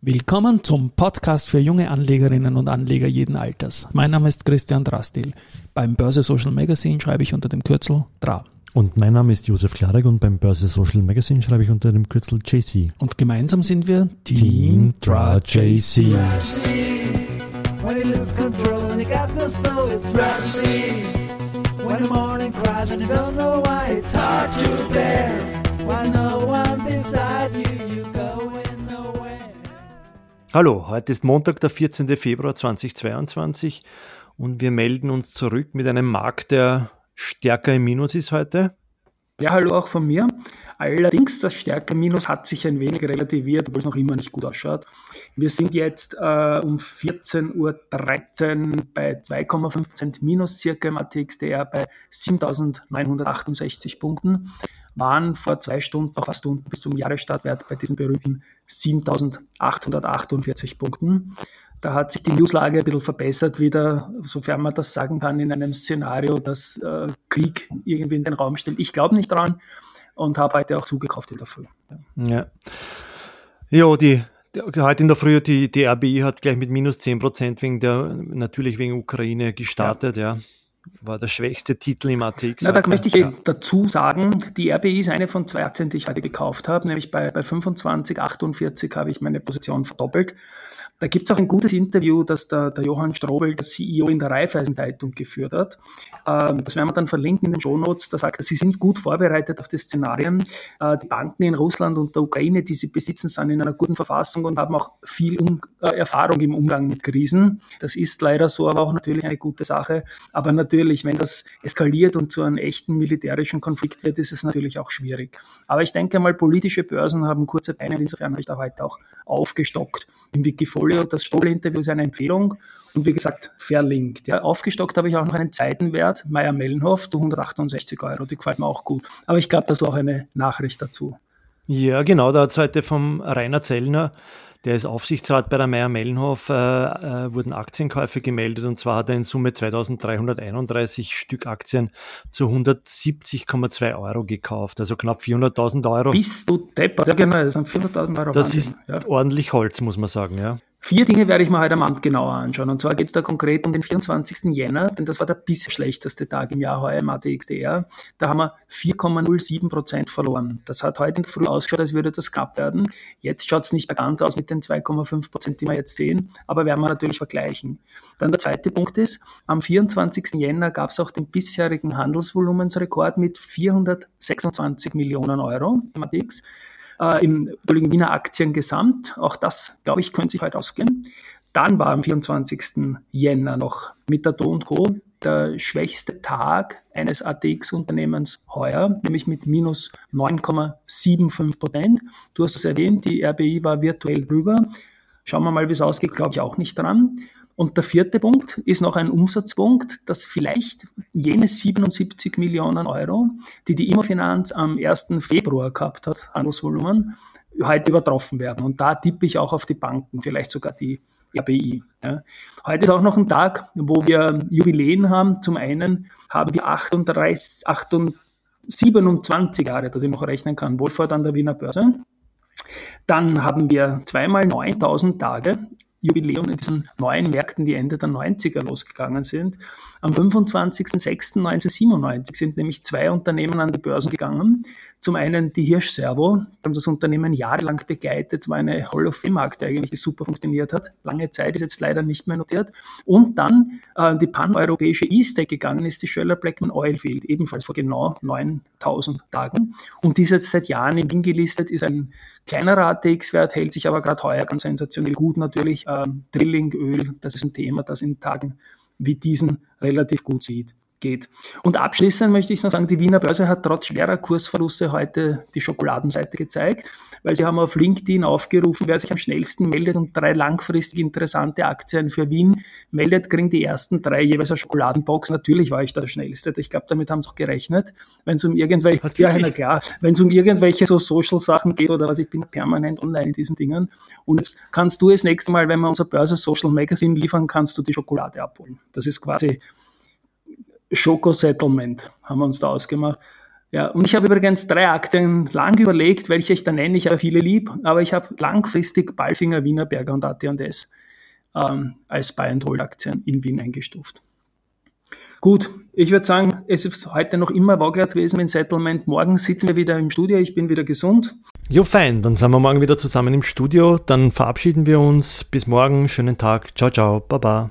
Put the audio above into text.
Willkommen zum Podcast für junge Anlegerinnen und Anleger jeden Alters. Mein Name ist Christian Drastil. Beim Börse Social Magazine schreibe ich unter dem Kürzel DRA. Und mein Name ist Josef Klarek und beim Börse Social Magazine schreibe ich unter dem Kürzel JC. Und gemeinsam sind wir Team, Team DRA JC. When Hallo, heute ist Montag, der 14. Februar 2022 und wir melden uns zurück mit einem Markt, der stärker im Minus ist heute. Ja, hallo auch von mir. Allerdings, das stärker Minus hat sich ein wenig relativiert, obwohl es noch immer nicht gut ausschaut. Wir sind jetzt äh, um 14.13 Uhr bei 2,5% Minus circa im ATXDR bei 7.968 Punkten waren vor zwei Stunden noch fast unten bis zum Jahresstartwert bei diesen berühmten 7.848 Punkten. Da hat sich die Newslage ein bisschen verbessert wieder, sofern man das sagen kann, in einem Szenario, dass äh, Krieg irgendwie in den Raum stellt. Ich glaube nicht dran und habe heute auch zugekauft in der Früh. Ja, ja die, die, heute in der Früh, die, die RBI hat gleich mit minus 10 Prozent wegen der, natürlich wegen Ukraine gestartet, ja. ja war der schwächste Titel im ATX. Na, da möchte ich ja. dazu sagen, die RBI ist eine von zwei Aktien, die ich heute gekauft habe, nämlich bei, bei 25, 48 habe ich meine Position verdoppelt. Da gibt es auch ein gutes Interview, das der, der Johann Strobel, der CEO in der Raiffeisen-Zeitung geführt hat. Ähm, das werden wir dann verlinken in den Shownotes. Da sagt er, sie sind gut vorbereitet auf die Szenarien. Äh, die Banken in Russland und der Ukraine, die sie besitzen, sind in einer guten Verfassung und haben auch viel um, äh, Erfahrung im Umgang mit Krisen. Das ist leider so, aber auch natürlich eine gute Sache. Aber natürlich, wenn das eskaliert und zu einem echten militärischen Konflikt wird, ist es natürlich auch schwierig. Aber ich denke mal, politische Börsen haben kurze Beine. Insofern habe ich da heute auch aufgestockt. Im Wikifolio Stolle und das Stolle-Interview ist eine Empfehlung und wie gesagt verlinkt. Ja. Aufgestockt habe ich auch noch einen Zeitenwert, Meier Mellenhof, 168 Euro, die gefällt mir auch gut. Aber ich glaube, das war auch eine Nachricht dazu. Ja, genau, da hat es heute vom Rainer Zellner der ist Aufsichtsrat bei der Meier Mellenhof, äh, äh, wurden Aktienkäufe gemeldet und zwar hat er in Summe 2331 Stück Aktien zu 170,2 Euro gekauft, also knapp 400.000 Euro. Bist du deppert? Ja genau, das sind 400.000 Euro. Das Wahnsinn. ist ja. ordentlich Holz, muss man sagen, ja. Vier Dinge werde ich mir heute am Abend genauer anschauen. Und zwar geht es da konkret um den 24. Jänner, denn das war der bisher schlechteste Tag im Jahr heuer im ATXDR. Da haben wir 4,07 Prozent verloren. Das hat heute in der Früh ausgeschaut, als würde das knapp werden. Jetzt schaut es nicht mehr ganz aus mit den 2,5 Prozent, die wir jetzt sehen, aber werden wir natürlich vergleichen. Dann der zweite Punkt ist, am 24. Jänner gab es auch den bisherigen Handelsvolumensrekord mit 426 Millionen Euro im ATX äh, im Wiener Aktien gesamt. Auch das, glaube ich, könnte sich heute ausgehen. Dann war am 24. Jänner noch mit der Do Co. der schwächste Tag eines ATX-Unternehmens heuer, nämlich mit minus 9,75 Prozent. Du hast es erwähnt, die RBI war virtuell drüber. Schauen wir mal, wie es ausgeht, glaube ich auch nicht dran. Und der vierte Punkt ist noch ein Umsatzpunkt, dass vielleicht jene 77 Millionen Euro, die die Immofinanz am 1. Februar gehabt hat, Handelsvolumen, heute übertroffen werden. Und da tippe ich auch auf die Banken, vielleicht sogar die RBI. Ja. Heute ist auch noch ein Tag, wo wir Jubiläen haben. Zum einen haben wir 38, 28, 27 Jahre, dass ich noch rechnen kann, Wohlfahrt an der Wiener Börse. Dann haben wir zweimal 9000 Tage Jubiläum in diesen neuen Märkten, die Ende der 90er losgegangen sind. Am 25.06.1997 sind nämlich zwei Unternehmen an die Börsen gegangen. Zum einen die Hirsch Servo, haben das Unternehmen jahrelang begleitet, war eine Hall of Fame-Akte eigentlich, die super funktioniert hat. Lange Zeit ist jetzt leider nicht mehr notiert. Und dann äh, die pan-europäische E-Stack gegangen ist, die Schöller Blackman Oilfield, ebenfalls vor genau 9000 Tagen. Und die ist jetzt seit Jahren in Wien gelistet, ist ein kleinerer ATX-Wert, hält sich aber gerade heuer ganz sensationell gut natürlich ähm, Drillingöl, das ist ein Thema, das in Tagen wie diesen relativ gut sieht geht. Und abschließend möchte ich noch sagen, die Wiener Börse hat trotz schwerer Kursverluste heute die Schokoladenseite gezeigt, weil sie haben auf LinkedIn aufgerufen, wer sich am schnellsten meldet und drei langfristig interessante Aktien für Wien meldet, kriegen die ersten drei jeweils eine Schokoladenbox. Natürlich war ich da der Schnellste. Ich glaube, damit haben sie auch gerechnet. Wenn es um irgendwelche, ja, na klar, wenn es um irgendwelche so Social-Sachen geht oder was, ich bin permanent online in diesen Dingen. Und jetzt kannst du das nächste Mal, wenn wir unser Börse Social Magazine liefern, kannst du die Schokolade abholen. Das ist quasi Schoko-Settlement haben wir uns da ausgemacht. Ja, und ich habe übrigens drei Aktien lang überlegt, welche ich da nenne. Ich habe viele lieb, aber ich habe langfristig Balfinger, Wienerberger und AT&S ähm, als Buy-and-Hold-Aktien in Wien eingestuft. Gut, ich würde sagen, es ist heute noch immer wackelt gewesen mit Settlement. Morgen sitzen wir wieder im Studio, ich bin wieder gesund. Jo, fein, dann sind wir morgen wieder zusammen im Studio. Dann verabschieden wir uns. Bis morgen, schönen Tag. Ciao, ciao, baba.